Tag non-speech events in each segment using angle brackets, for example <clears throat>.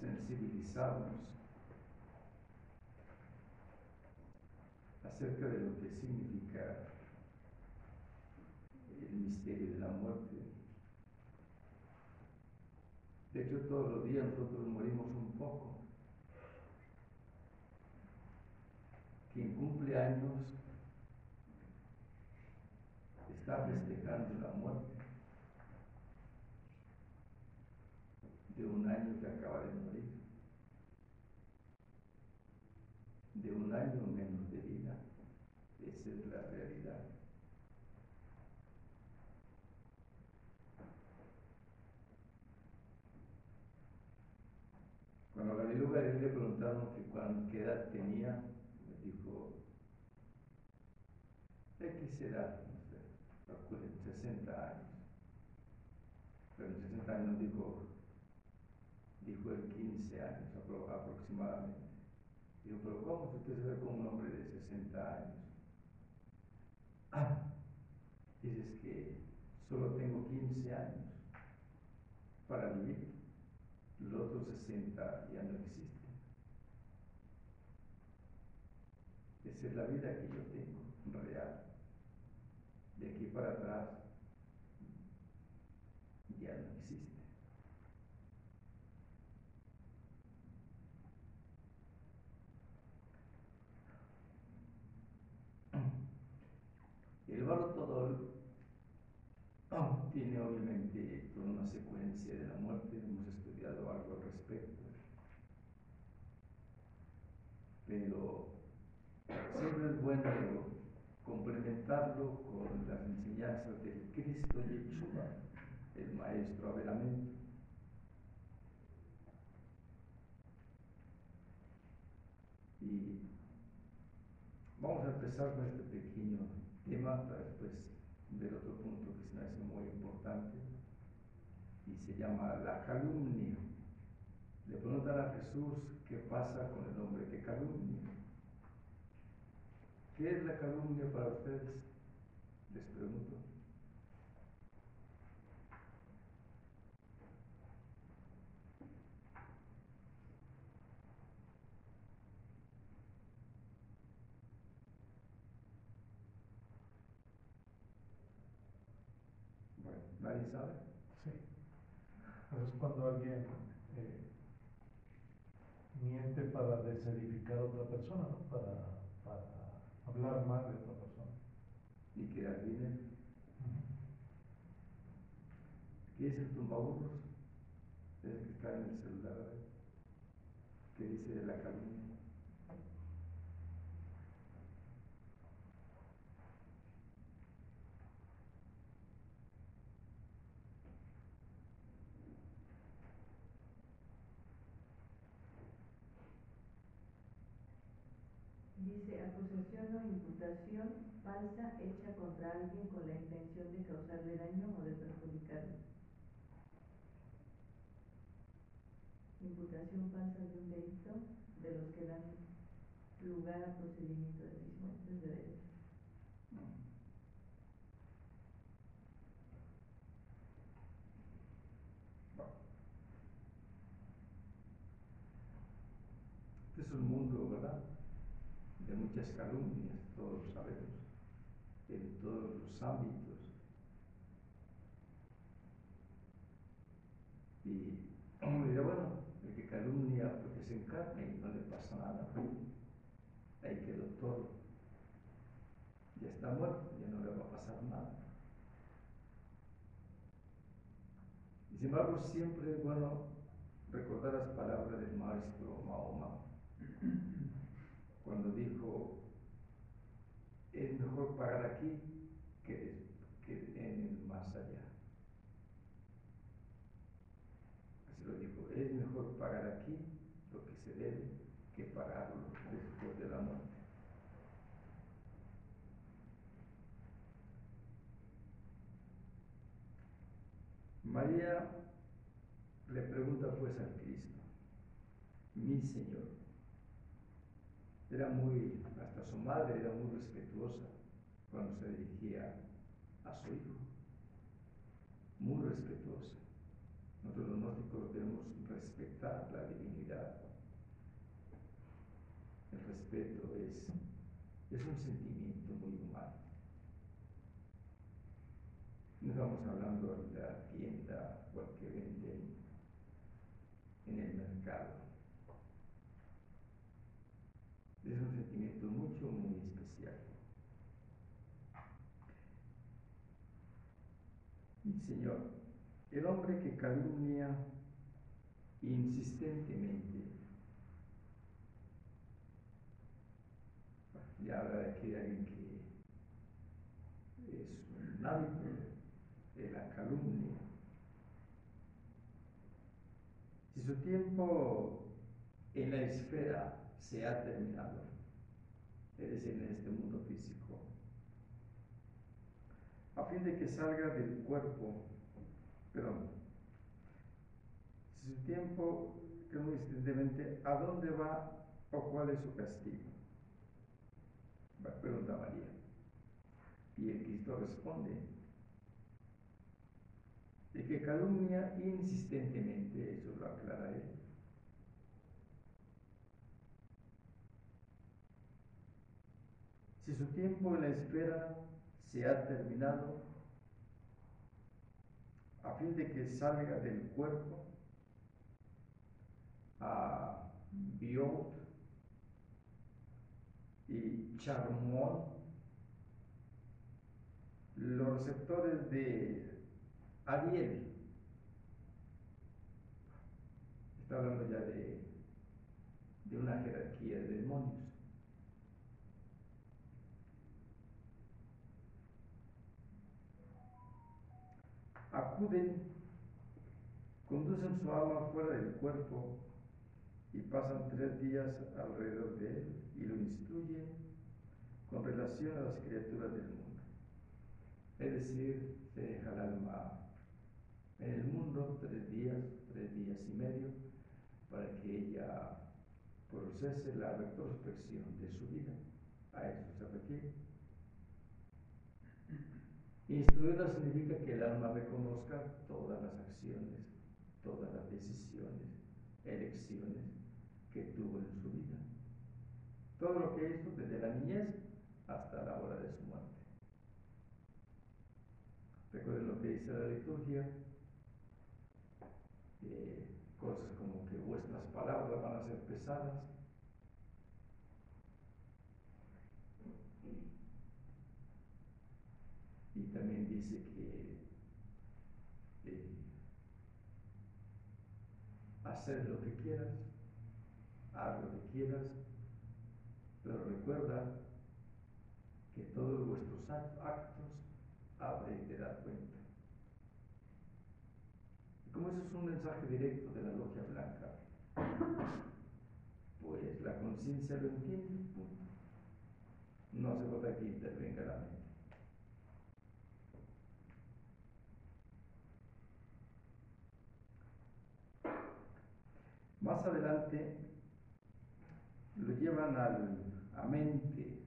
sensibilizarnos acerca de lo que significa el misterio de la muerte. De hecho, todos los días nosotros morimos un poco. Quien cumple años está festejando la muerte de un año que acaba de morir, de un año menos de vida. Esa es la realidad. Cuando a Galileo Galilei le preguntaron que cuán- qué edad tenía, me dijo, X edad, no sé, calculen, 60 años. Pero en 60 años dijo, dijo él 15 años apro- aproximadamente. Digo, pero ¿cómo si usted se ve como un hombre de 60 años? Ah, dices que solo tengo 15 años para vivir. Los otros 60 ya no existen. Esa es la vida que yo tengo, real. De aquí para atrás ya no existe. El barro todol ah, tiene obviamente toda una secuencia de la muerte, hemos estudiado algo al respecto, pero siempre es bueno complementarlo con las enseñanzas del Cristo Yeshua, el Maestro Averamento. Y vamos a empezar con este pequeño tema para después ver otro punto que se me hace muy y se llama la calumnia. Le preguntan a Jesús qué pasa con el hombre que calumnia. ¿Qué es la calumnia para ustedes? Les pregunto. Bueno, ¿nadie sabe? Sí. Eso es cuando alguien eh, miente para desedificar a otra persona, ¿no? Para, para hablar mal de otra persona. Y quedar bien. ¿Qué es el tumbaburros? Es el que está en el celular. ¿Qué dice de la calumnia? Dice acusación o imputación falsa hecha contra alguien con la intención de causarle daño o de perjudicarle. Imputación falsa de un delito de los que dan lugar a procedimiento de mismo. Es de. Este es un mundo, ¿verdad? De muchas calumnias, todos lo sabemos, en todos los ámbitos. Y uno dirá, bueno, el que calumnia porque se encarna y no le pasa nada. Ahí quedó todo. Ya está muerto, ya no le va a pasar nada. Siempre es bueno recordar las palabras del maestro Mahoma cuando dijo, es mejor pagar aquí que, que en el más allá. Así lo dijo, es mejor pagar aquí lo que se debe que pagarlo después de la muerte. María le pregunta pues al Cristo, mi Señor. Era muy, hasta su madre era muy respetuosa cuando se dirigía a su hijo. Muy respetuosa. Nosotros los gnósticos debemos respetar la divinidad. El respeto es, es un sentimiento muy humano. No estamos hablando de la tienda o el que venden en el mercado. Es un sentimiento mucho, muy especial. Mi Señor, hombre que calumnia insistentemente, ya habla de aquí de alguien que es un hábito de la calumnia, Si su tiempo en la esfera se ha terminado, es decir, en este mundo físico, a fin de que salga del cuerpo, si su tiempo, insistentemente, ¿a dónde va o cuál es su castigo? Pregunta María. Y el Cristo responde, de que calumnia insistentemente, eso lo aclara él. Si su tiempo en la espera se ha terminado, a fin de que salga del cuerpo a Biot y Charmón, los receptores de Ariel. Está hablando ya de, de una jerarquía de demonios. Acuden, conducen su alma fuera del cuerpo y pasan tres días alrededor de él y lo instruyen con relación a las criaturas del mundo. Es decir, se deja el alma en el mundo tres días, tres días y medio, para que ella procese la retrospección de su vida. A eso se refiere. Instruirla significa que el alma reconozca todas las acciones, todas las decisiones, elecciones que tuvo en su vida. Todo lo que hizo desde la niñez hasta la hora de su muerte. Recuerden lo que dice la liturgia, cosas como que vuestras palabras van a ser pesadas. Y también dice que eh, hacer lo que quieras, haz lo que quieras, pero recuerda que todos vuestros actos abre y te da cuenta como eso es un mensaje directo de la logia blanca, pues la conciencia lo entiende, No hace falta que intervenga la mente. Más adelante lo llevan al, a.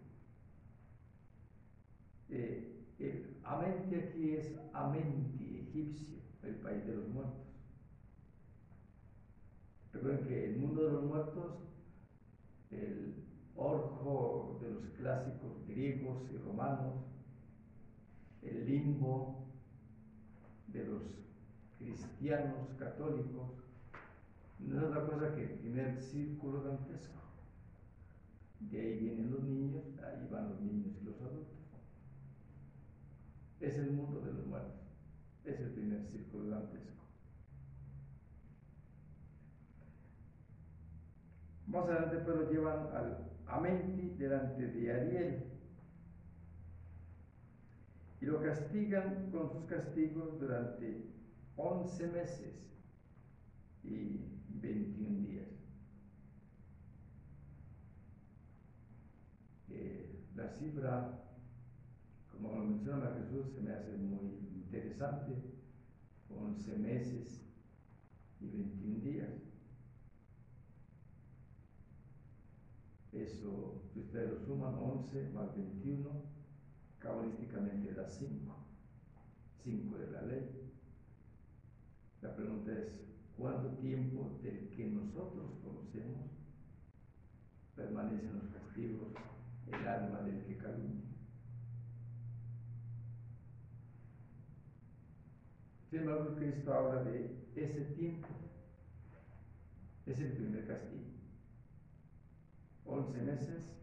Eh, el amente aquí es amenti, egipcio el país de los muertos. Recuerden que el mundo de los muertos, el orco de los clásicos griegos y romanos, el limbo de los cristianos católicos, no es otra cosa que el primer círculo dantesco. De ahí vienen los niños, ahí van los niños y los adultos. Es el mundo de los muertos es el primer círculo dantesco. Más adelante pues llevan al Amenti delante de Ariel y lo castigan con sus castigos durante 11 meses y 21 días. Eh, la cifra, como lo menciona Jesús, se me hace muy interesante, 11 meses y 21 días. Eso, si ustedes lo suman, 11 más 21, cabalísticamente da 5, 5 de la ley. La pregunta es, ¿cuánto tiempo del que nosotros conocemos permanecen los castigos, el alma del que calumnia? Sin embargo, Cristo habla de ese tiempo. Es el primer castigo. 11 meses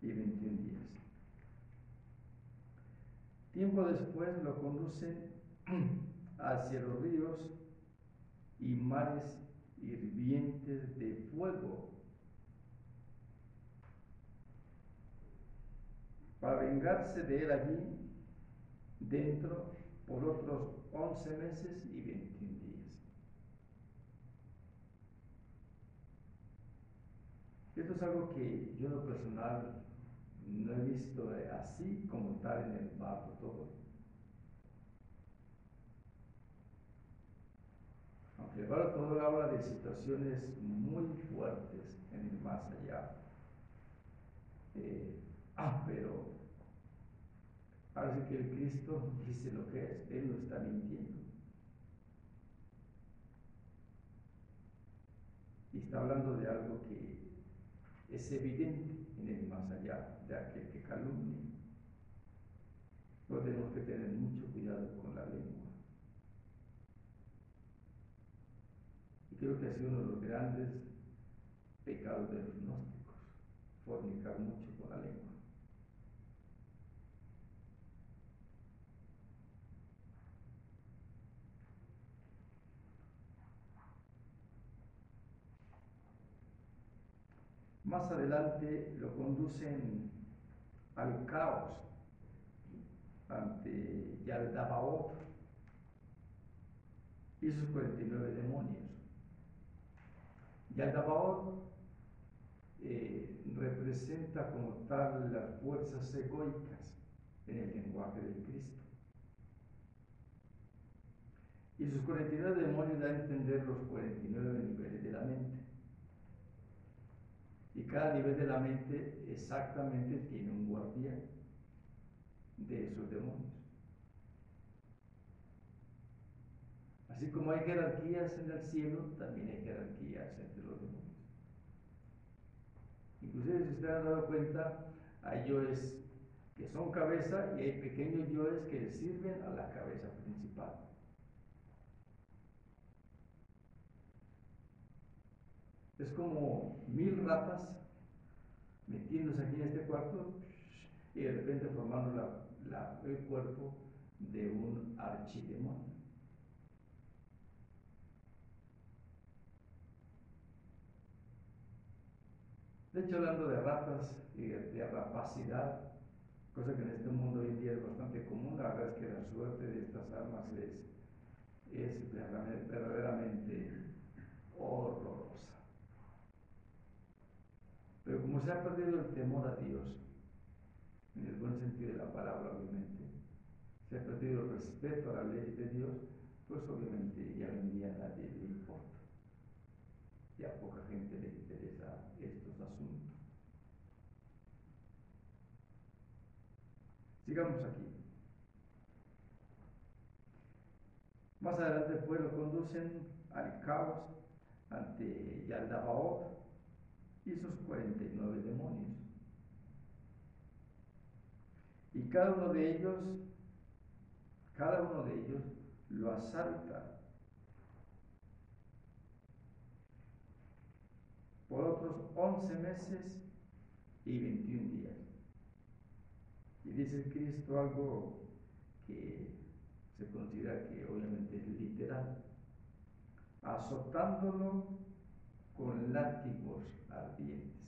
y 21 días. Tiempo después lo conducen <clears throat> hacia los ríos y mares hirvientes de fuego para vengarse de él allí dentro por otros 11 meses y 21 días. Esto es algo que yo en lo personal no he visto así como tal en el barco todo. Barco todo habla de situaciones muy fuertes en el más allá. Eh, ah, pero parece que el Cristo dice lo que es, Él no está mintiendo. Y está hablando de algo que es evidente en el más allá de aquel que calumnia. Pero tenemos que tener mucho cuidado con la lengua. Y creo que ha sido uno de los grandes pecados de los gnósticos, fornicar mucho con la lengua. Más adelante lo conducen al caos ante Yaldabaoth y sus 49 demonios. Yaldabaoth eh, representa como tal las fuerzas egoicas en el lenguaje del Cristo. Y sus 49 demonios dan a entender los 49 niveles de la mente. Y cada nivel de la mente exactamente tiene un guardián de esos demonios. Así como hay jerarquías en el cielo, también hay jerarquías entre los demonios. Inclusive si ustedes han dado cuenta, hay yoes que son cabeza y hay pequeños yoes que sirven a la cabeza principal. Es como mil ratas metiéndose aquí en este cuarto y de repente formando el cuerpo de un archidemonio. De hecho, hablando de ratas y de, rapacidad, cosa que en este mundo hoy en día es bastante común, la verdad es que la suerte de estas armas es, es verdaderamente horrorosa. Pero como se ha perdido el temor a Dios, en el buen sentido de la palabra, obviamente, se ha perdido el respeto a la ley de Dios, pues obviamente ya hoy en día a nadie le importa. Ya poca gente le interesa estos Sigamos aquí. Más adelante pues lo conducen al caos ante Yaldabaoth, y sus 49 demonios. Y cada uno de ellos, cada uno de ellos lo asalta por otros 11 meses y 21 días. Y dice Cristo algo que se considera que obviamente es literal, azotándolo con látigos ardientes.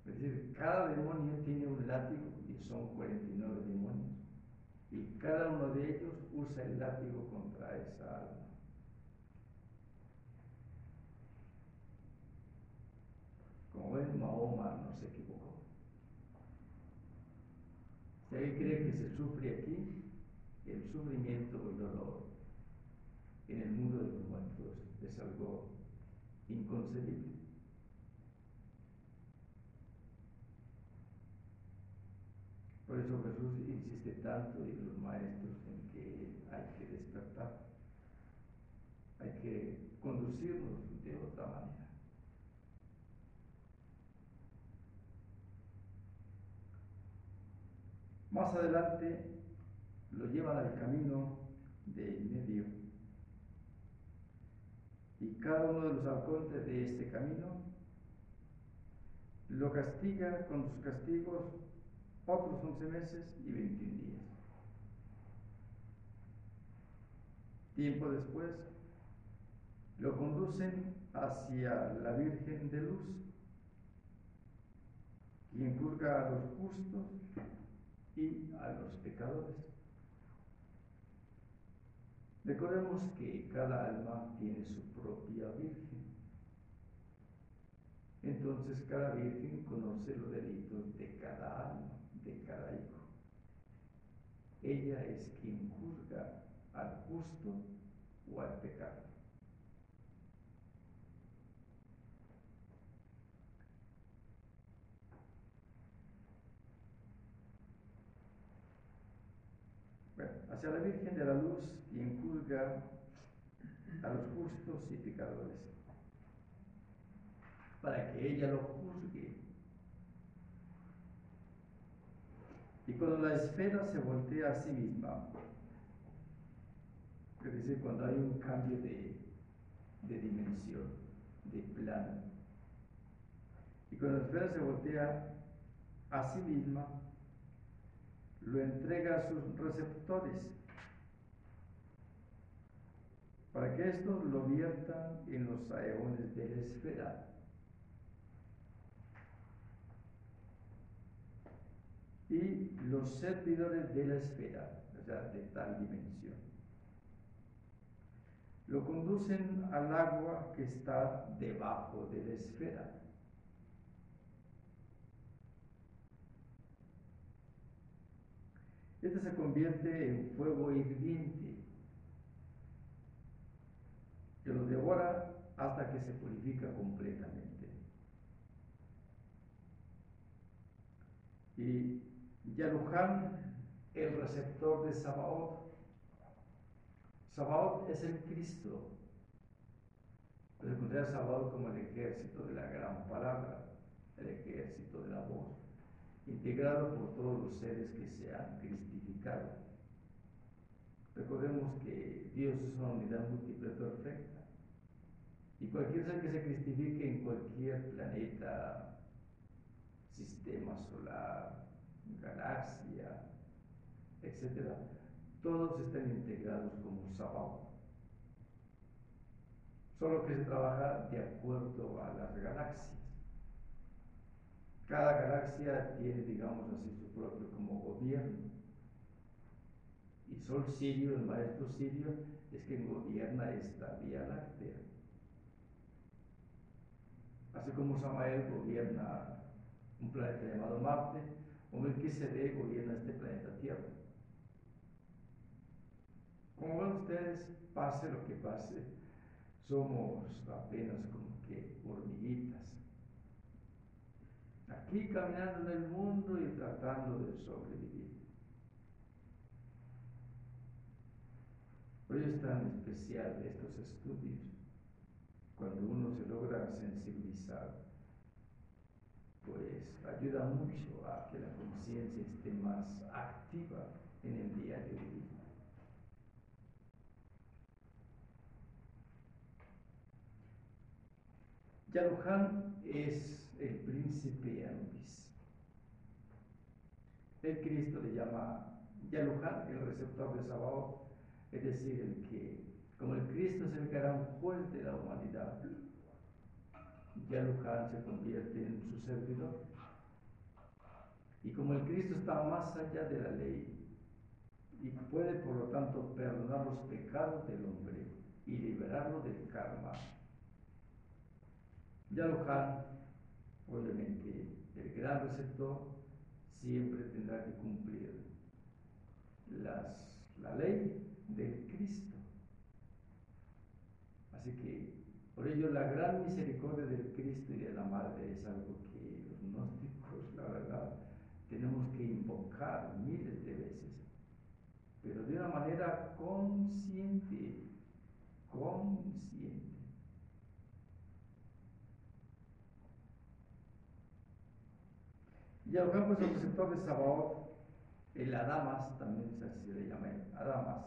Es decir, cada demonio tiene un látigo y son 49 demonios. Y cada uno de ellos usa el látigo contra esa alma. Como ven, Mahoma no equivocó. Si alguien cree que se sufre aquí, el sufrimiento o el dolor en el mundo de los muertos es algo inconcebible. Por eso Jesús insiste tanto y los maestros en que hay que despertar, hay que conducirnos de otra manera. Más adelante lo llevan al camino de medio y cada uno de los arcontes de este camino lo castiga con sus castigos otros 11 meses y 21 días. Tiempo después, lo conducen hacia la Virgen de Luz, quien juzga a los justos y a los pecadores. Recordemos que cada alma tiene su propia Virgen. Entonces cada Virgen conoce los delitos de cada alma de cada hijo. Ella es quien juzga al justo o al pecado. Bueno, hacia la Virgen de la Luz, quien juzga a los justos y pecadores, para que ella lo juzgue. Y cuando la esfera se voltea a sí misma, es decir, cuando hay un cambio de, de dimensión, de plano, y cuando la esfera se voltea a sí misma, lo entrega a sus receptores para que estos lo viertan en los aeones de la esfera. y los servidores de la esfera, o sea, de tal dimensión. Lo conducen al agua que está debajo de la esfera. Este se convierte en fuego hirviente que lo devora hasta que se purifica completamente. Y Yalujan, el receptor de Sabaoth. Sabaoth es el Cristo. Se encuentra Sabaoth como el ejército de la gran palabra, el ejército de la voz, integrado por todos los seres que se han cristificado. Recordemos que Dios es una unidad múltiple perfecta. Y cualquier ser que se cristifique en cualquier planeta, sistema solar, galaxia, etc., todos están integrados como sábado. Solo que se trabaja de acuerdo a las galaxias. Cada galaxia tiene, digamos así, su propio como gobierno. Y Sol Sirio, el maestro Sirio, es quien gobierna esta Vía Láctea. Así como Samael gobierna un planeta llamado Marte, se ve gobierna este planeta Tierra. Como ven ustedes, pase lo que pase, somos apenas como que hormiguitas. Aquí caminando en el mundo y tratando de sobrevivir. Por ello es tan especial estos estudios, cuando uno se logra sensibilizar pues ayuda mucho a que la conciencia esté más activa en el diario vivir. Yarujan es el príncipe Anubis. El Cristo le llama Yalujan el receptor de Sabaoth, es decir, el que Como el Cristo es el gran juez de la humanidad, ya Luján se convierte en su servidor. Y como el Cristo está más allá de la ley y puede por lo tanto perdonar los pecados del hombre y liberarlo del karma, ya Luján, obviamente, el gran receptor, siempre tendrá que cumplir las, la ley del Cristo. Así que, por ello, la gran misericordia del Cristo y de la Madre es algo que los gnósticos, la verdad, tenemos que invocar miles de veces, pero de una manera consciente, consciente. Y al es el receptor de Sabaoth, el Adamas, también se le llama, Adamas,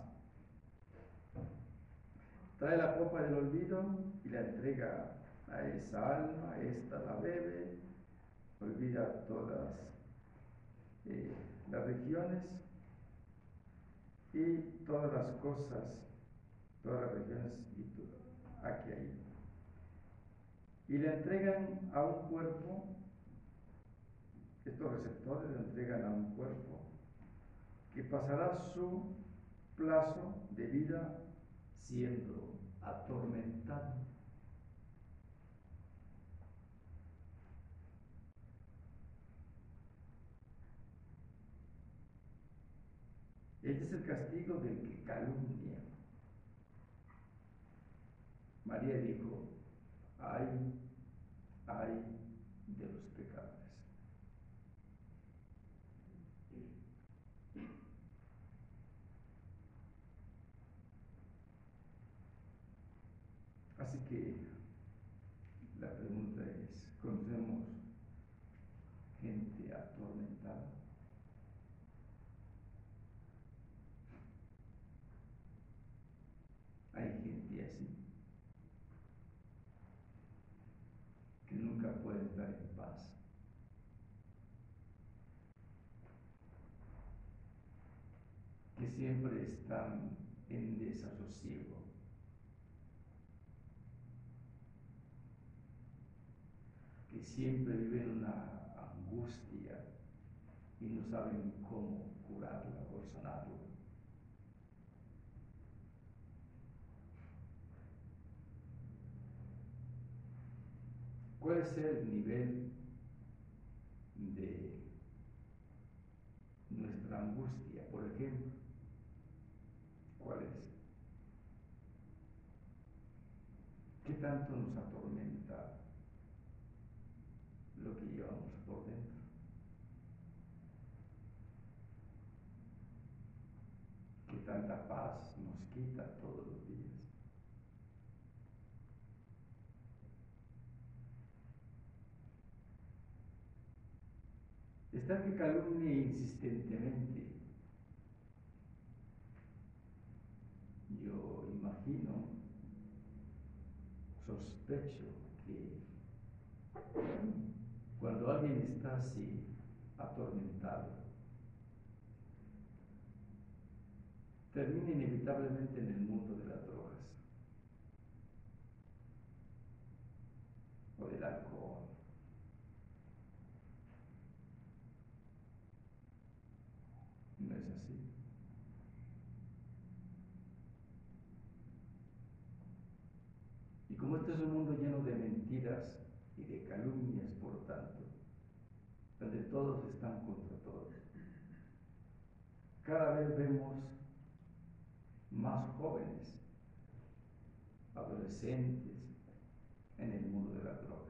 trae la copa del olvido y la entrega a esa alma, esta la bebe, olvida todas eh, las regiones y todas las cosas, todas las regiones y aquí ahí. Y le entregan a un cuerpo, estos receptores le entregan a un cuerpo que pasará su plazo de vida siendo atormentado. Este es el castigo del que calumnia. María dijo, ay, ay de los pecadores. Así que la pregunta es, ¿conocemos gente atormentada? Hay gente así, que nunca puede estar en paz. Siempre están en desasosiego. que siempre viven una angustia y no saben cómo curarla o sanarla. ¿Cuál es el nivel de nuestra angustia, por ejemplo? ¿Cuál es? ¿Qué tanto nos atormenta lo que llevamos por dentro? ¿Qué tanta paz nos quita todos los días? Está que calumnie insistentemente. Yo imagino, sospecho que cuando alguien está así, atormentado, termina inevitablemente en el mundo de las drogas o del alcohol No es así. Y como este es un mundo lleno de mentiras y de calumnias, por tanto, donde todos están contra todos, cada vez vemos más jóvenes, adolescentes en el mundo de las drogas.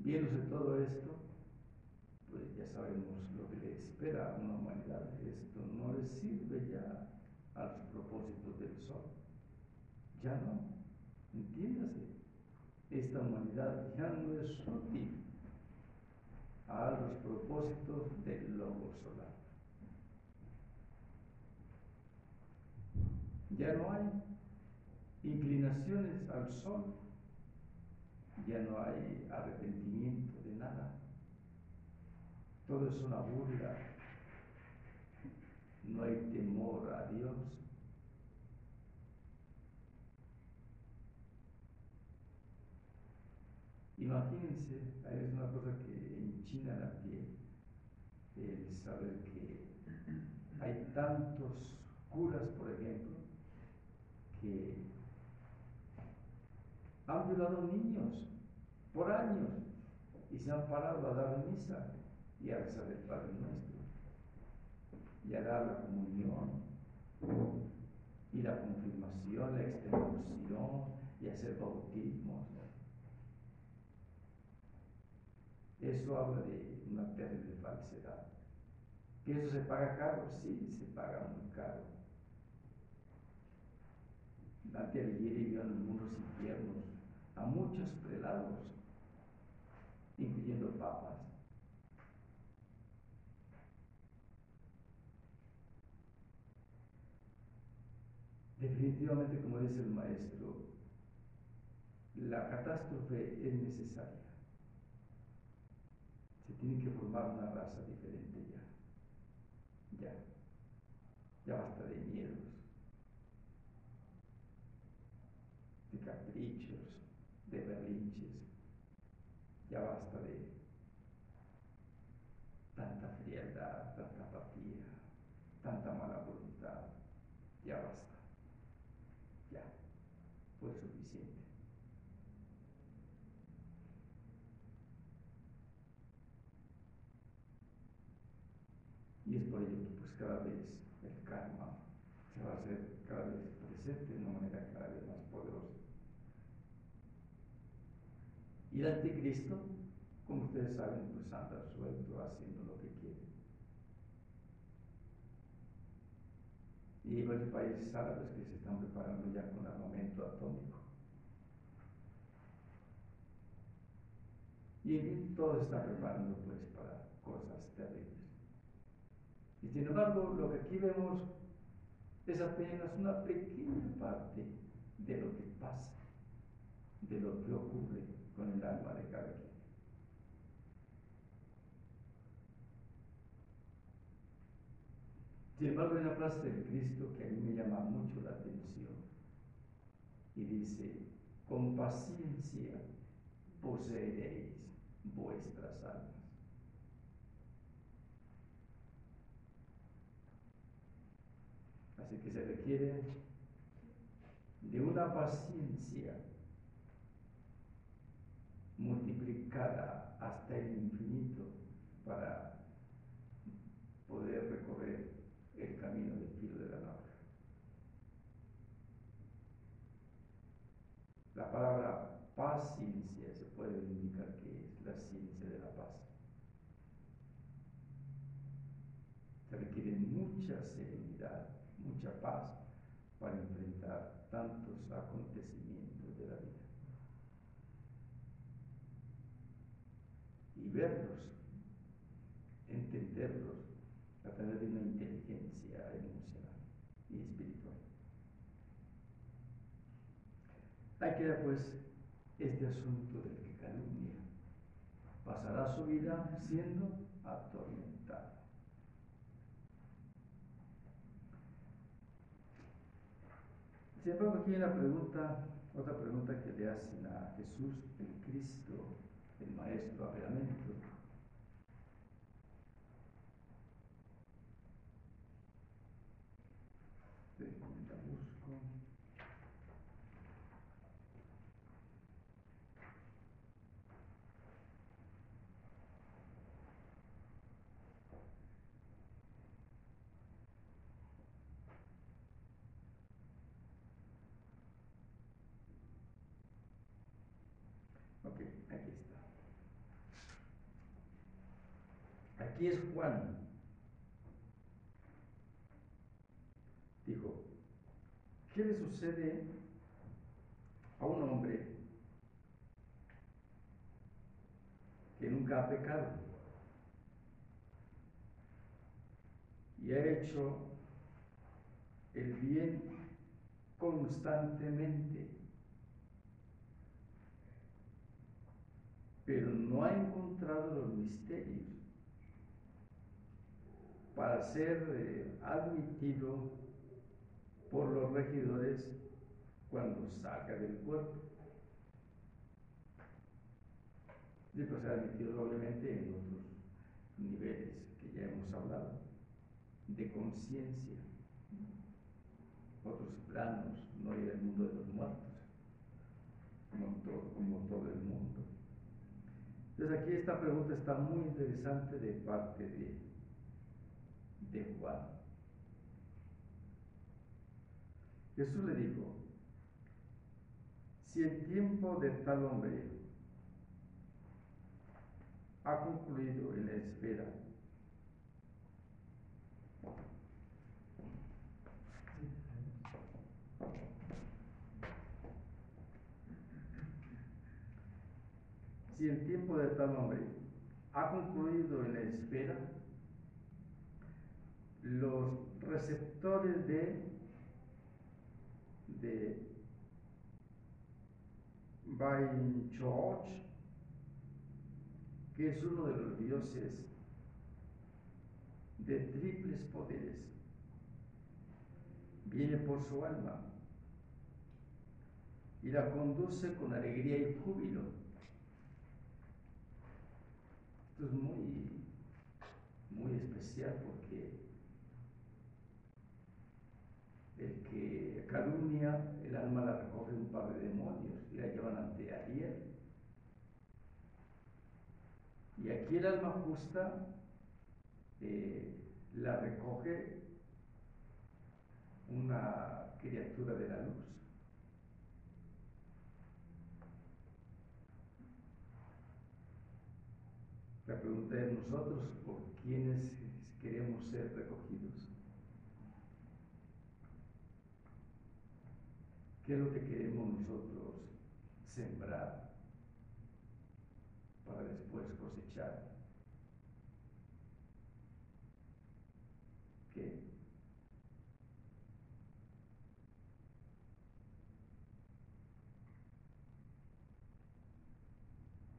Viéndose todo esto, sabemos lo que le espera a una humanidad. Esto no le sirve ya a los propósitos del sol. Ya no. Entiéndase. Esta humanidad ya no es útil a los propósitos del lobo solar. Ya no hay. inclinaciones al sol, ya no hay arrepentimiento de nada. Todo es una burla. No hay temor a Dios. Imagínense, es una cosa que enchina la piel, el saber que hay tantos curas, por ejemplo, que han violado niños por años y se han parado a dar misa y a rezar el Padre Nuestro y a dar la comunión y la confirmación, la extremaunción y hacer bautismos. Eso habla de una terrible falsedad. ¿Que eso se paga caro? Sí, se paga muy caro. Dante Alighieri vio en mundos infiernos a muchos prelados, incluyendo papas. Definitivamente, como dice el maestro, la catástrofe es necesaria. Se tiene que formar una raza diferente ya. Ya. Ya basta de miedos, de caprichos, de berrinches. Ya basta de tanta frialdad, tanta apatía, tanta mala voluntad. Ya basta. Ya. Fue suficiente. Y es por ello que pues cada vez el karma se va a hacer cada vez presente de una manera cada vez más poderosa. Y el anticristo, como ustedes saben, pues anda suelto haciendo lo que quiere. Y varios países árabes que se están preparando ya con armamento atómico. Y todo está preparando pues para cosas terribles. Y sin embargo, lo que aquí vemos es apenas una pequeña parte de lo que pasa, de lo que ocurre con el alma de cada quien. Sin embargo, hay una frase del Cristo que a mí me llama mucho la atención y dice, con paciencia poseeréis vuestras almas. Que se requiere de una paciencia multiplicada hasta el infinito para poder recorrer el camino del filo de la navaja. La palabra paciencia se puede indicar que es la ciencia de la paz. Se requiere mucha serenidad, mucha paz para tantos acontecimientos de la vida. Y verlos, entenderlos a través de una inteligencia emocional y espiritual. Hay que pues este asunto del que calumnia pasará su vida siendo atormentado. Sin embargo, aquí hay una pregunta, otra pregunta que le hacen a Jesús, el Cristo, el Maestro. La busco. Ok, aquí está. Aquí es Juan. Dijo, ¿qué le sucede a un hombre que nunca ha pecado y ha hecho el bien constantemente, pero no ha encontrado los misterios para ser eh, admitido por los regidores cuando salga del cuerpo. Y pues admitido obviamente en otros niveles que ya hemos hablado, de conciencia, otros planos, no ir al mundo de los muertos, como todo el mundo. Entonces aquí esta pregunta está muy interesante de parte de, de Juan. Jesús le dijo, si el tiempo de tal hombre ha concluido en la espera, si el tiempo de tal hombre ha concluido en la espera, los receptores de, de George, que es uno de los dioses de triples poderes, viene por su alma y la conduce con alegría y júbilo. Esto es muy, muy especial porque el que calumnia, el alma la recoge un par de demonios y la llevan ante Ariel. Y aquí el alma justa eh, la recoge una criatura de la luz. La pregunta es nosotros, ¿por quiénes queremos ser recogidos? ¿Qué es lo que queremos nosotros sembrar para después cosechar? ¿Qué?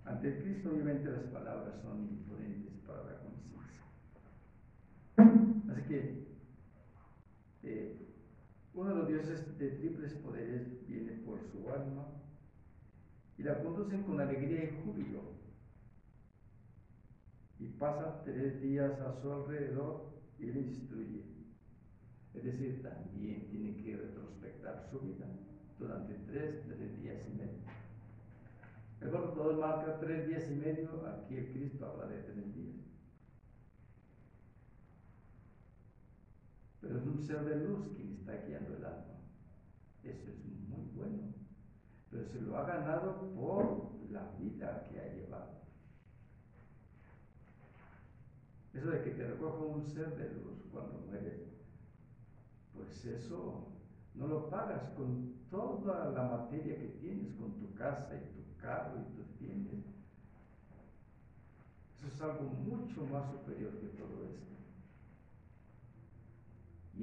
Ante Cristo obviamente las palabras son imponentes para la conciencia. Así que eh, uno de los dioses de triples poderes viene por su alma y la conducen con alegría y júbilo. Y pasa tres días a su alrededor y le instruye. Es decir, también tiene que retrospectar su vida durante tres, tres días y medio. El todo marca tres días y medio, aquí el Cristo habla de tres días. Pero es un ser de luz quien está guiando el alma. Eso es muy bueno. Pero se lo ha ganado por la vida que ha llevado. Eso de que te recoja un ser de luz cuando mueres, pues eso no lo pagas con toda la materia que tienes, con tu casa y tu carro y tus bienes. Eso es algo mucho más superior que todo esto.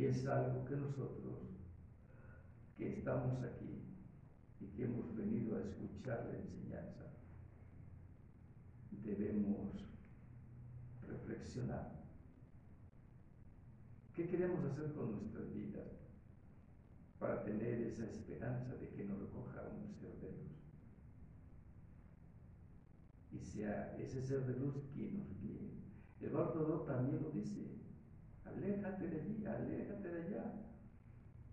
Y es algo que nosotros, que estamos aquí y que hemos venido a escuchar la enseñanza, debemos reflexionar. ¿Qué queremos hacer con nuestras vidas para tener esa esperanza de que nos recoja un ser de luz? Y sea ese ser de luz quien nos guíe. El Bartolomé también lo dice aléjate de allí, aléjate.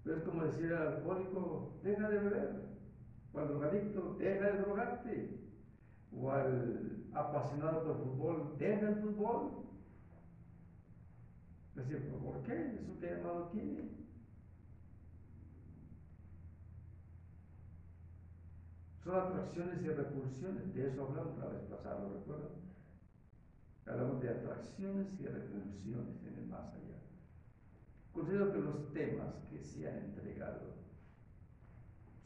Pero es como decir al alcohólico, deja de beber, o al drogadicto, deja de drogarte, o al apasionado por fútbol, deja el fútbol. Decir, ¿por qué? ¿Eso qué llamado tiene? Son atracciones y repulsiones, de eso hablamos la vez pasada, ¿lo recuerdan? Hablamos de atracciones y repulsiones en el más allá. Considero que los temas que se han entregado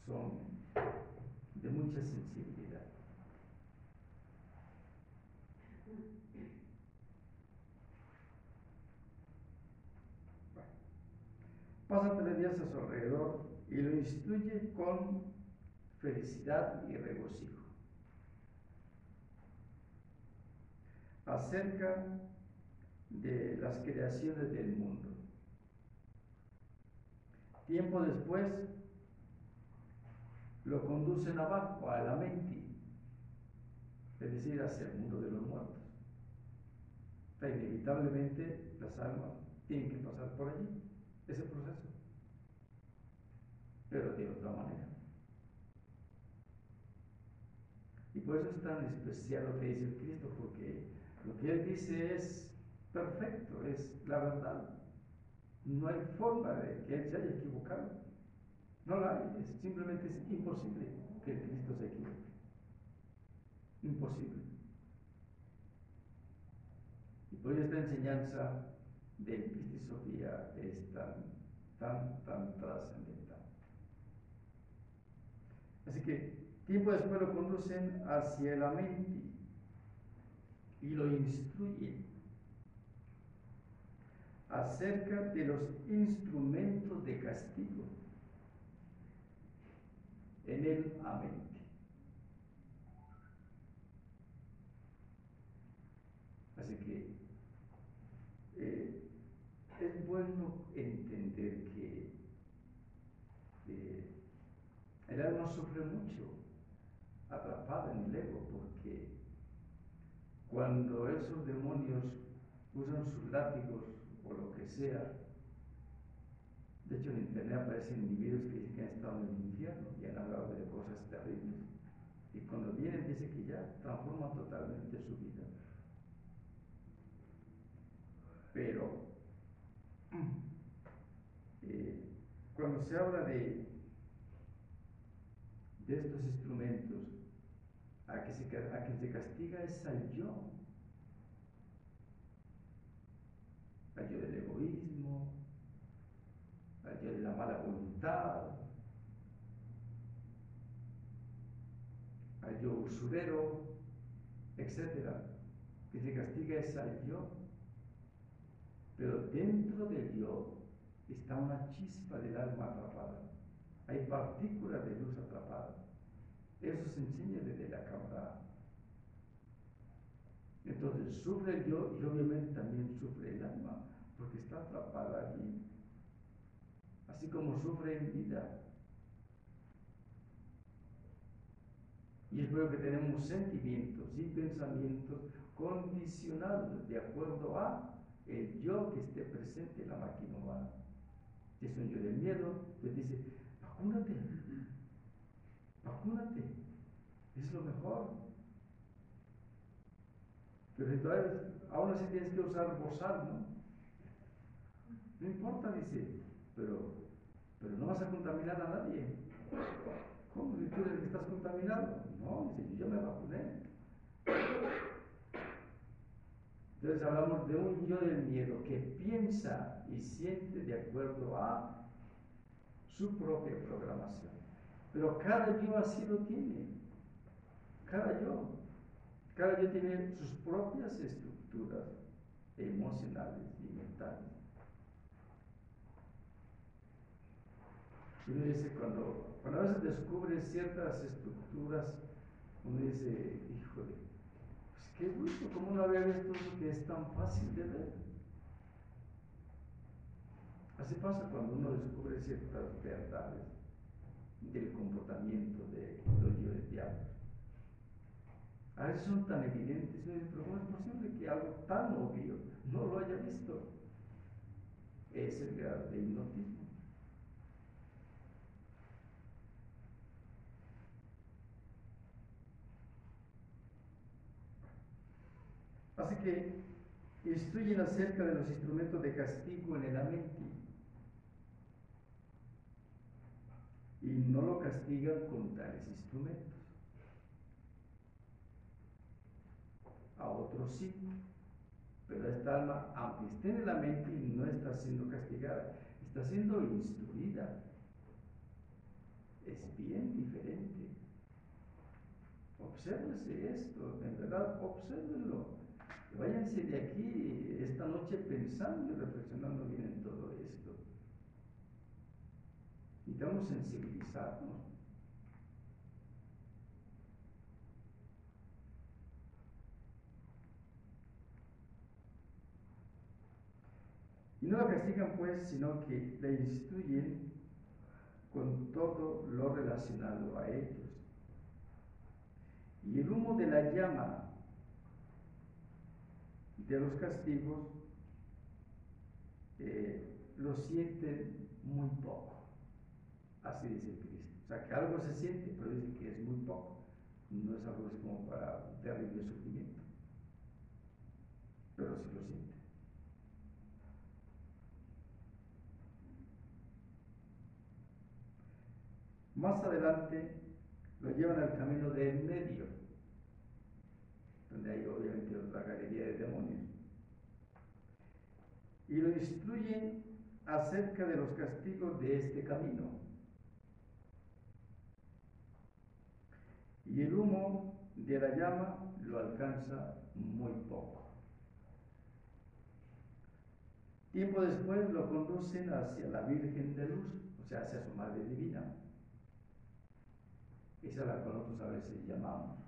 son de mucha sensibilidad. Pasan tres días a su alrededor y lo instruye con felicidad y regocijo. Acerca de las creaciones del mundo. Tiempo después lo conducen abajo, a la mente, es decir, hacia el mundo de los muertos. inevitablemente las almas tienen que pasar por allí, ese proceso, pero de otra manera. Y por eso es tan especial lo que dice el Cristo, porque lo que Él dice es perfecto, es la verdad. No hay forma de que Él se haya equivocado. No la hay, simplemente es imposible que Cristo se equivoque. Imposible. Y por esta enseñanza del Cristo Sofía es tan, tan, tan trascendental. Así que tiempo después lo conducen hacia la mente y lo instruyen acerca de los instrumentos de castigo en el amén. Así que eh, es bueno entender que eh, el alma sufre mucho atrapada en el ego porque cuando esos demonios usan sus látigos o lo que sea, de hecho en internet aparecen individuos que dicen que han estado en el infierno y han hablado de cosas terribles. Y cuando vienen dice que ya transforman totalmente su vida. Pero <clears throat> eh, cuando se habla de, de estos instrumentos, a que, se, a que se castiga es al yo, yo del egoísmo, yo de la mala voluntad, al yo usurero, etc. Que se castiga es al yo pero dentro del yo está una chispa del alma atrapada. Hay partículas de luz atrapadas. Eso se enseña desde la cámara. Entonces sufre el yo y obviamente también sufre el alma, porque está atrapada allí. Así como sufre en vida. Y es bueno que tenemos sentimientos y pensamientos condicionados de acuerdo a el yo que esté presente en la máquina humana. Si es un yo del miedo, pues dice, vacúnate, vacúnate, es lo mejor. Pero entonces, aún así tienes que usar bozal, ¿no? No importa, dice, pero, pero no vas a contaminar a nadie. ¿Cómo? ¿Tú eres el que estás contaminado? No, dice, yo ya me vacuné. Entonces hablamos de un yo del miedo que piensa y siente de acuerdo a su propia programación. Pero cada yo así lo tiene. Cada yo. Cada yo tiene sus propias estructuras emocionales y mentales. Uno dice, cuando, a veces descubre ciertas estructuras, uno dice, híjole, Qué gusto, ¿cómo no había visto eso que es tan fácil de ver? Así pasa cuando uno descubre ciertas verdades del comportamiento de los yo del diablo. A veces son tan evidentes, pero ¿cómo es posible que algo tan obvio no lo haya visto? Es el grado de hipnotismo. Así que instruyen acerca de los instrumentos de castigo en el mente y no lo castigan con tales instrumentos. A otros sí, pero esta alma, aunque esté en la mente, no está siendo castigada, está siendo instruida. Es bien diferente. Obsérvese esto, en verdad, obsérvenlo. Váyanse de aquí esta noche pensando y reflexionando bien en todo esto. Necesitamos sensibilizarnos. Y no la castigan pues, sino que la instruyen con todo lo relacionado a ellos. Y el humo de la llama de los castigos eh, lo sienten muy poco. Así dice Cristo. O sea, que algo se siente, pero dice que es muy poco. No es algo así como para terrible sufrimiento. Pero sí lo siente. Más adelante lo llevan al camino del medio, donde hay obviamente otra galería de demonios. Y lo instruyen acerca de los castigos de este camino. Y el humo de la llama lo alcanza muy poco. Tiempo después lo conducen hacia la Virgen de Luz, o sea, hacia su Madre Divina. Esa es la que nosotros a veces llamamos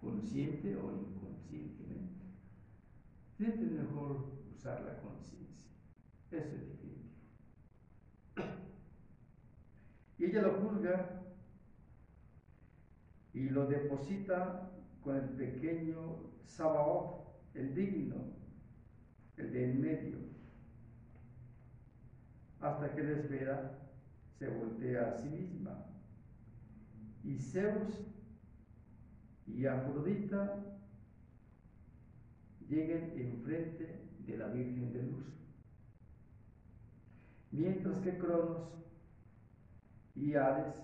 consciente o inconscientemente. Siempre mejor usar la conciencia. Eso es definitivo. Y ella lo juzga y lo deposita con el pequeño Sabaoth, el digno, el de en medio, hasta que la esfera se voltea a sí misma. Y Zeus y Afrodita lleguen enfrente de la Virgen de Luz, mientras que Cronos y Hades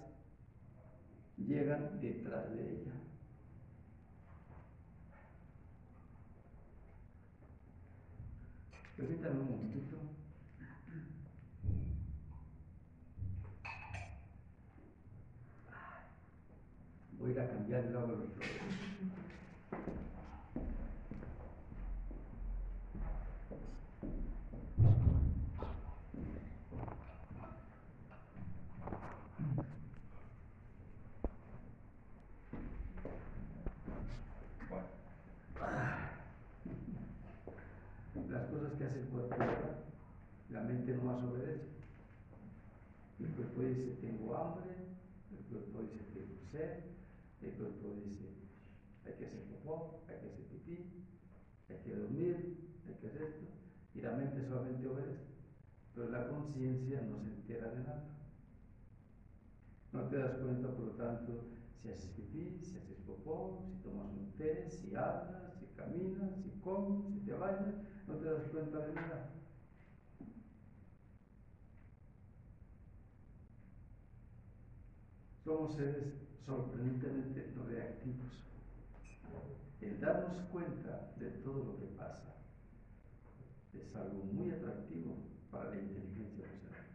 llegan detrás de ella. Permítanme un momentito. Voy a cambiar el agua de los Las cosas que hace el cuerpo, la mente no más obedece. El cuerpo dice, tengo hambre, el cuerpo dice, tengo sed, el cuerpo dice, hay que hacer popó, hay que hacer pipí, hay que dormir, hay que hacer esto, y la mente solamente obedece. Pero la conciencia no se entera de nada. No te das cuenta, por lo tanto, si haces pipí, si haces popó, si tomas un té, si hablas, si caminas, si comes, si te bañas, no te das cuenta de nada. Somos seres sorprendentemente reactivos. El darnos cuenta de todo lo que pasa es algo muy atractivo para la inteligencia emocional.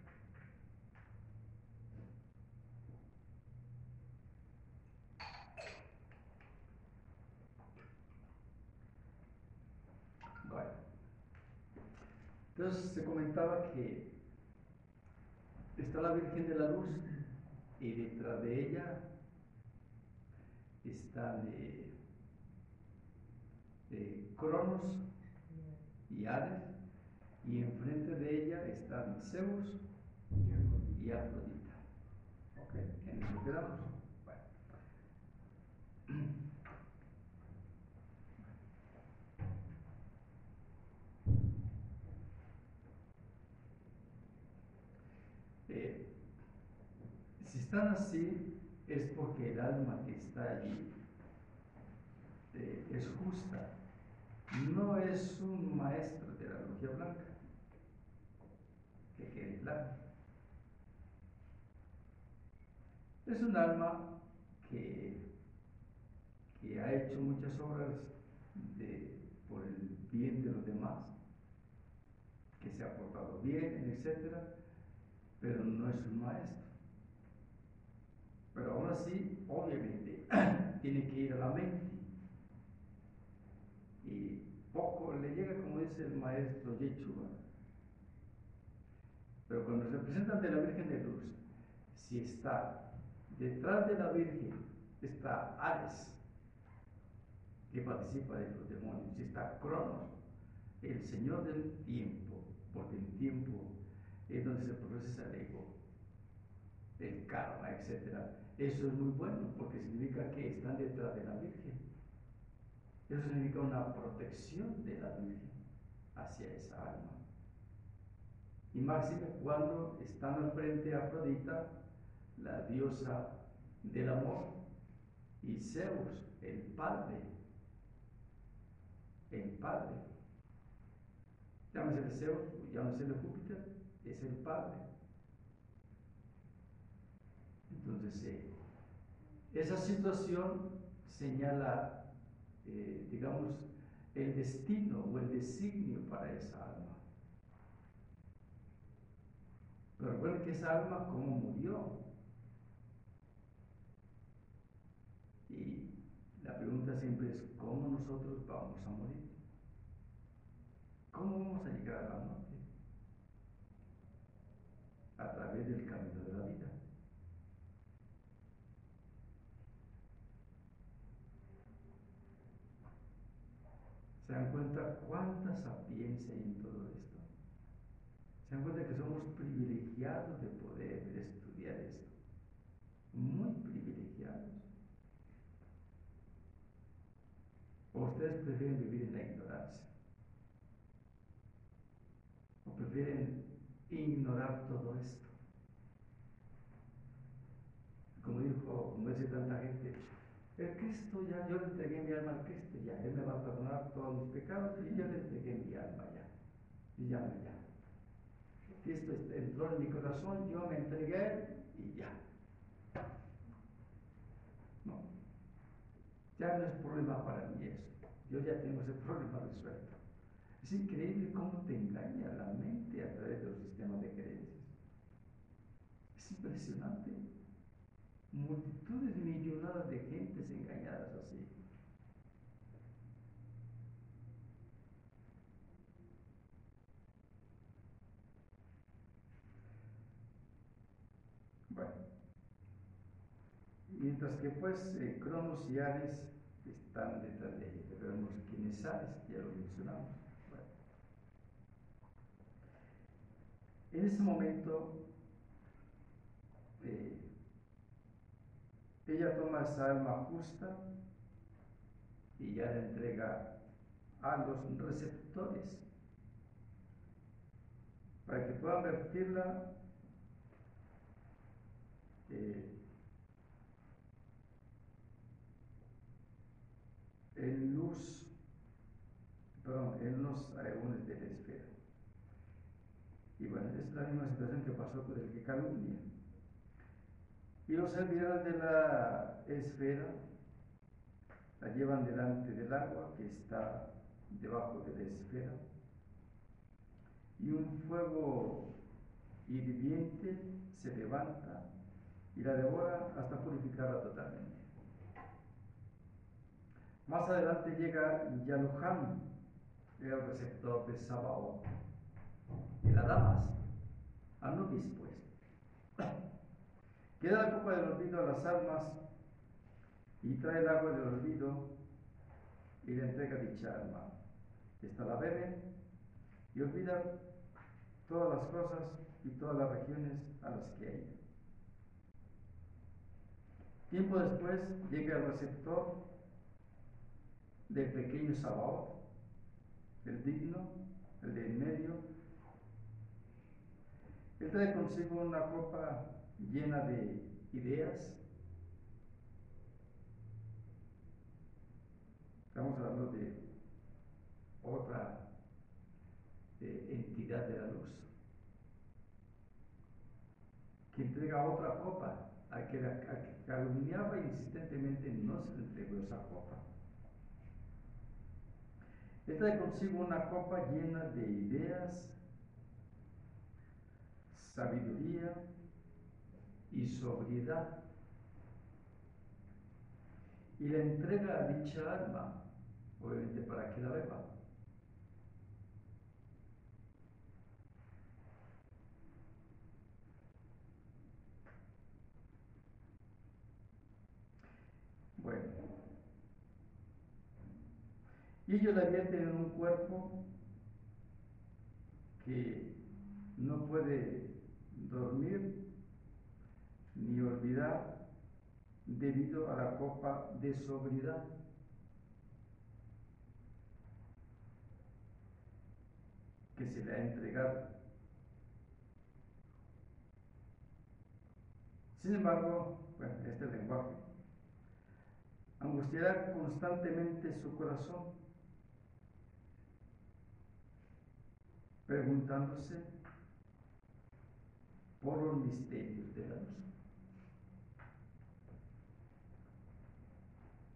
Bueno, entonces se comentaba que está la Virgen de la Luz y detrás de ella está de, de Cronos y Hades, y enfrente de ella están Zeus y Afrodita. ¿Ok? ¿En eso quedamos? Bueno. Eh, si están así, es porque el alma que está allí eh, es justa. No es un maestro de la logia blanca. Que quede claro. Es un alma que, que ha hecho muchas obras por el bien de los demás, que se ha portado bien, etcétera, pero no es un maestro. Pero aún así, obviamente, <clears throat> tiene que ir a la mente. Y poco le llega, como dice el maestro Yechua, Pero cuando se presenta ante la Virgen de Luz, si está detrás de la Virgen, está Ares, que participa de los demonios, si está Cronos, el Señor del tiempo, porque el tiempo es donde se procesa el ego, el karma, etc. Eso es muy bueno porque significa que están detrás de la Virgen. Eso significa una protección de la Virgen hacia esa alma. Y máximo cuando están al frente Afrodita, la diosa del amor, y Zeus, el padre, el padre. Llámese Zeus, llámese Júpiter, es el padre. Entonces, eh, esa situación señala, eh, digamos, el destino o el designio para esa alma. Pero recuerden que esa alma, ¿cómo murió? Y la pregunta siempre es, ¿cómo nosotros vamos a morir? ¿Cómo vamos a llegar a la muerte? A través del camino de la vida. ¿Se dan cuenta cuánta sapiencia hay en todo esto? ¿Se dan cuenta que somos privilegiados de poder estudiar esto? Muy privilegiados. ¿O ustedes prefieren vivir en la ignorancia? ¿O prefieren ignorar todo esto? Como dijo, como dice tanta gente, el Ya, yo le entregué mi alma al Cristo, ya, Él me va a perdonar todos mis pecados y yo le entregué mi alma ya. Y ya, ya. Cristo entró en mi corazón, yo me entregué y ya. No. Ya no es problema para mí eso. Yo ya tengo ese <laughs> problema resuelto. Es increíble cómo te engaña la mente a través de los sistemas de creencias. Es impresionante multitudes millonadas de gentes engañadas así. Bueno, mientras que pues Cronos y Ares están detrás de ella, pero vemos quién es Ares, ya lo mencionamos. Bueno. En ese momento, eh, ella toma esa alma justa y ya la entrega a los receptores para que puedan vertirla eh, en luz, perdón, en los aerones de la esfera. Y bueno, es la misma situación que pasó con el que calumnia. Y los servidores de la esfera la llevan delante del agua que está debajo de la esfera. Y un fuego hirviente se levanta y la devora hasta purificarla totalmente. Más adelante llega Yaluhan, el receptor de Sabaoth, y la damas, Anubis pues. Queda la copa del olvido a las almas y trae el agua del olvido y le entrega dicha alma. Esta la bebe y olvida todas las cosas y todas las regiones a las que hay. Tiempo después llega el receptor del pequeño Sabaoth, el digno, el de en medio. Él trae consigo una copa llena de ideas. Estamos hablando de otra entidad de la luz que entrega otra copa a que, la, que calumniaba insistentemente no se le entregó esa copa. De consigo una copa llena de ideas, sabiduría, y sobriedad. Y le entrega a dicha alma, obviamente para que la beba. Y ellos vierten en un cuerpo que no puede dormir ni olvidar debido a la copa de sobriedad. que se le ha entregado. Sin embargo, bueno, este lenguaje angustiará constantemente su corazón, preguntándose por los misterios de la luz.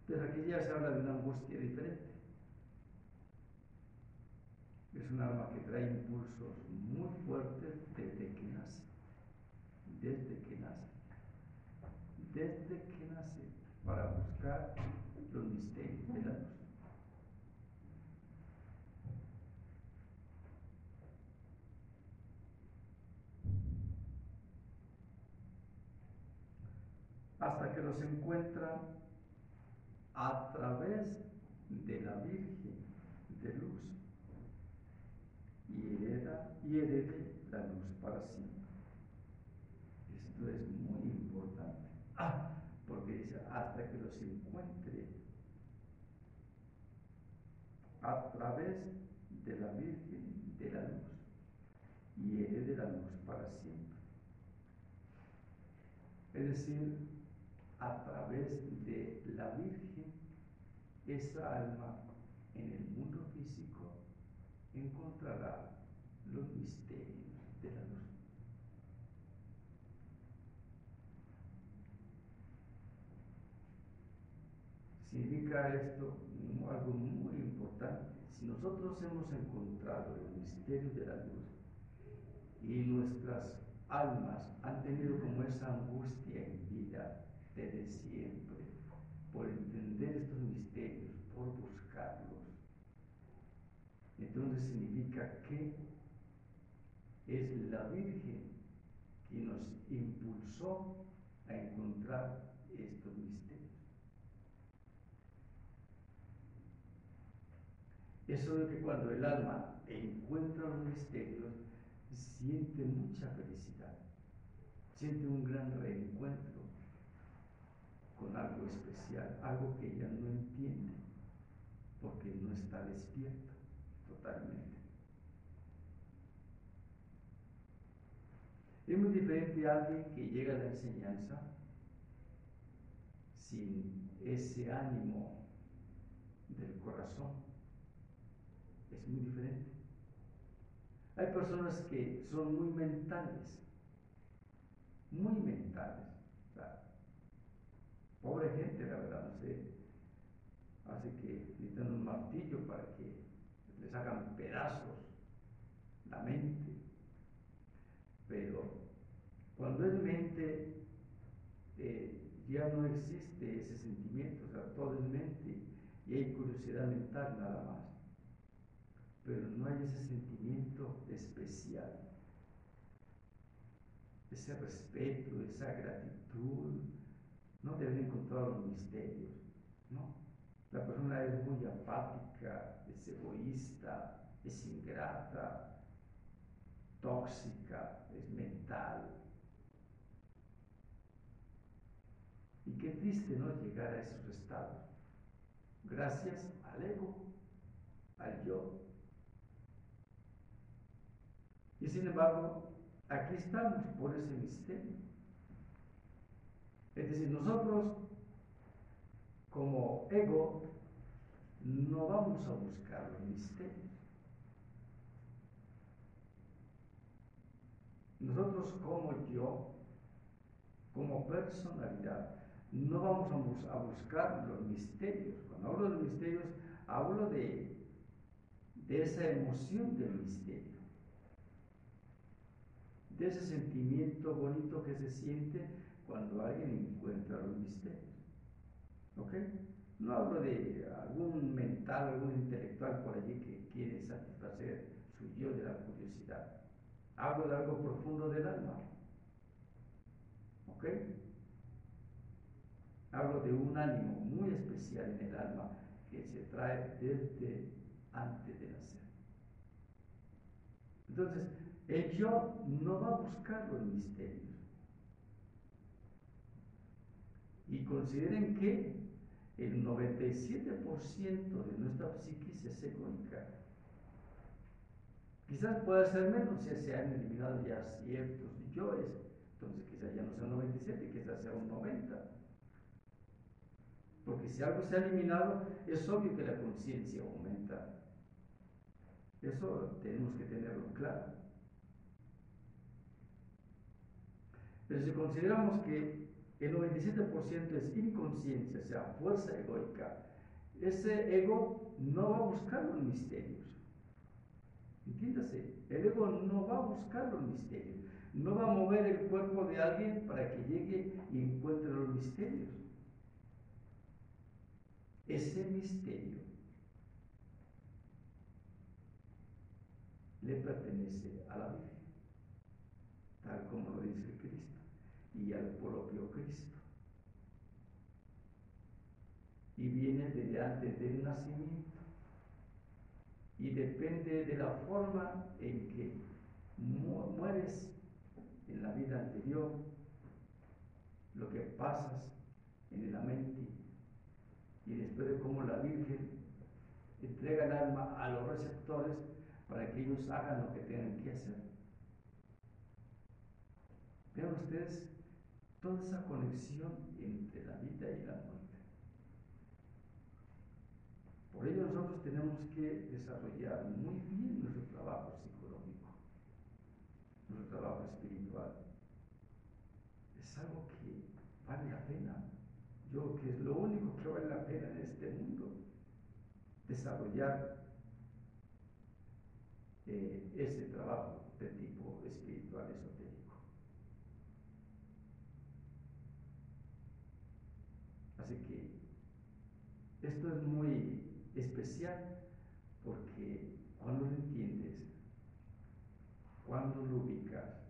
Pero aquí ya se habla de una angustia diferente. Es un alma que trae impulsos muy fuertes desde que nace. Desde que nace. Desde que nace para buscar los misterios de la luz. Los encuentra a través de la Virgen de luz y hereda y herede la luz para siempre. Esto es muy importante. Ah, porque dice, hasta que los encuentre a través de la Virgen de la luz y herede la luz para siempre. Es decir, a través de la Virgen, esa alma en el mundo físico encontrará los misterios de la luz. Significa esto algo muy importante. Si nosotros hemos encontrado los misterios de la luz y nuestras almas han tenido como esa angustia en vida desde siempre por entender estos misterios, por buscarlos, entonces significa que es la Virgen quien nos impulsó a encontrar estos misterios. Eso de que cuando el alma encuentra los misterios, siente mucha felicidad, siente un gran reencuentro algo especial, algo que ella no entiende, porque no está despierta totalmente. Es muy diferente a alguien que llega a la enseñanza sin ese ánimo del corazón. Es muy diferente. Hay personas que son muy mentales, muy mentales. Pobre gente, la verdad, no. Hace que necesitan un martillo para que les hagan pedazos la mente. Pero cuando es mente, eh, ya no existe ese sentimiento, o sea, todo es mente y hay curiosidad mental nada más. Pero no hay ese sentimiento especial, ese respeto, esa gratitud, no deben encontrar los misterios, ¿no? La persona es muy apática, es egoísta, es ingrata, tóxica, es mental. Y qué triste no llegar a esos estados. Gracias al ego, al yo. Y sin embargo, aquí estamos por ese misterio. Es decir, nosotros como ego no vamos a buscar los misterios. Nosotros como yo, como personalidad, no vamos a, buscar los misterios. Cuando hablo de misterios, hablo de, de esa emoción del misterio, de ese sentimiento bonito que se siente cuando alguien encuentra los misterios. ¿Ok? No hablo de algún mental, algún intelectual por allí que quiere satisfacer su yo de la curiosidad. Hablo de algo profundo del alma. ¿Ok? Hablo de un ánimo muy especial en el alma que se trae desde antes de nacer. Entonces, el yo no va a buscar los misterios. Y consideren que el 97% de nuestra psiquis es egoica. Quizás pueda ser menos si se han eliminado ya ciertos yoes, entonces quizás ya no sea un 97, quizás sea un 90. Porque si algo se ha eliminado, es obvio que la conciencia aumenta. Eso tenemos que tenerlo claro. Pero si consideramos que el 97% es inconsciencia, o sea, fuerza egoica, ese ego no va a buscar los misterios. Entiéndase, el ego no va a buscar los misterios, no va a mover el cuerpo de alguien para que llegue y encuentre los misterios. Ese misterio le pertenece a la Virgen, tal como lo dice Cristo, y al propio Cristo. Y viene desde antes del nacimiento. Y depende de la forma en que mueres en la vida anterior, lo que pasas en la mente, y después de cómo la Virgen entrega el alma a los receptores para que ellos hagan lo que tengan que hacer. Vean ustedes toda esa conexión entre la vida y la muerte. Por ello nosotros tenemos que desarrollar muy bien nuestro trabajo psicológico, nuestro trabajo espiritual. Es algo que vale la pena. Yo que es lo único que vale la pena en este mundo, desarrollar eh, ese trabajo de tipo espiritual esotérico. Así que esto es muy especial porque cuando lo entiendes, cuando lo ubicas,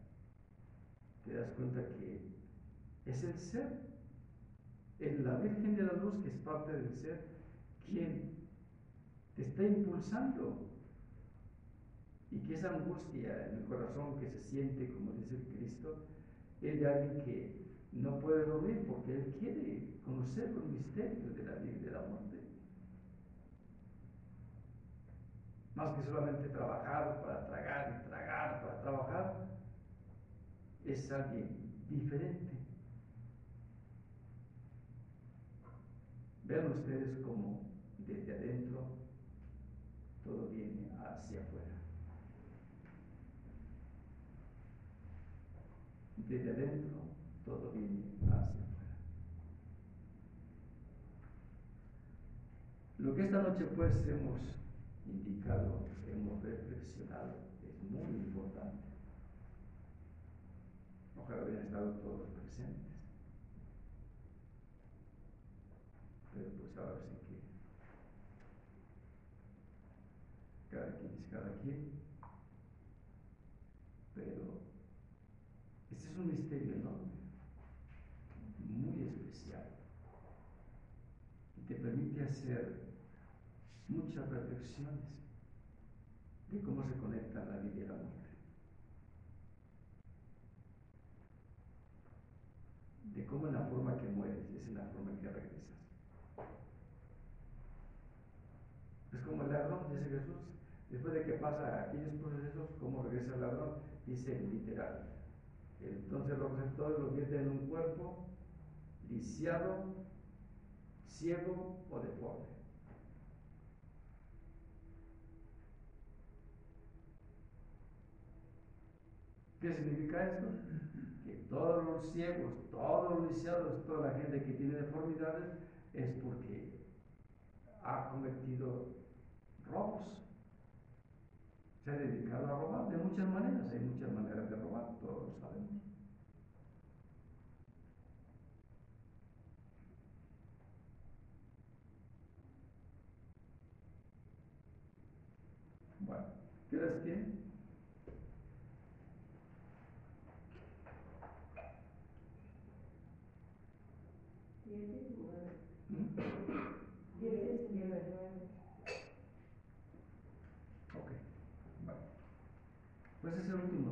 te das cuenta que es el ser, es la Virgen de la Luz que es parte del ser, quien te está impulsando y que esa angustia en el corazón que se siente, como dice el Cristo, es de alguien que no puede dormir porque él quiere conocer los misterios de la vida y de la muerte. Más que solamente trabajar para tragar y tragar para trabajar, es alguien diferente. Vean ustedes cómo desde adentro todo viene hacia afuera. desde adentro todo viene hacia afuera. Lo que esta noche pues hemos indicado, hemos reflexionado, es muy importante. Ojalá hubieran estado todos presentes. Pero pues ahora sí que cada quien es cada quien. Pero es un misterio enorme, muy especial, y te permite hacer muchas reflexiones de cómo se conecta la vida y la de cómo en la forma que mueres es en la forma que regresas. Es como el ladrón, dice Jesús, después de que pasa aquellos procesos, ¿cómo regresa el ladrón? Dice literal, entonces los receptores lo vierten en un cuerpo lisiado, ciego o deforme. ¿Qué significa esto? Que todos los ciegos, todos los lisiados, toda la gente que tiene deformidades es porque ha cometido robos se ha dedicado a robar de muchas maneras, hay muchas maneras de robar, todos lo sabemos. Bueno, ¿qué horas tiene? Siete, nueve. ¿Mm? Ok, bueno. Pues ese es el último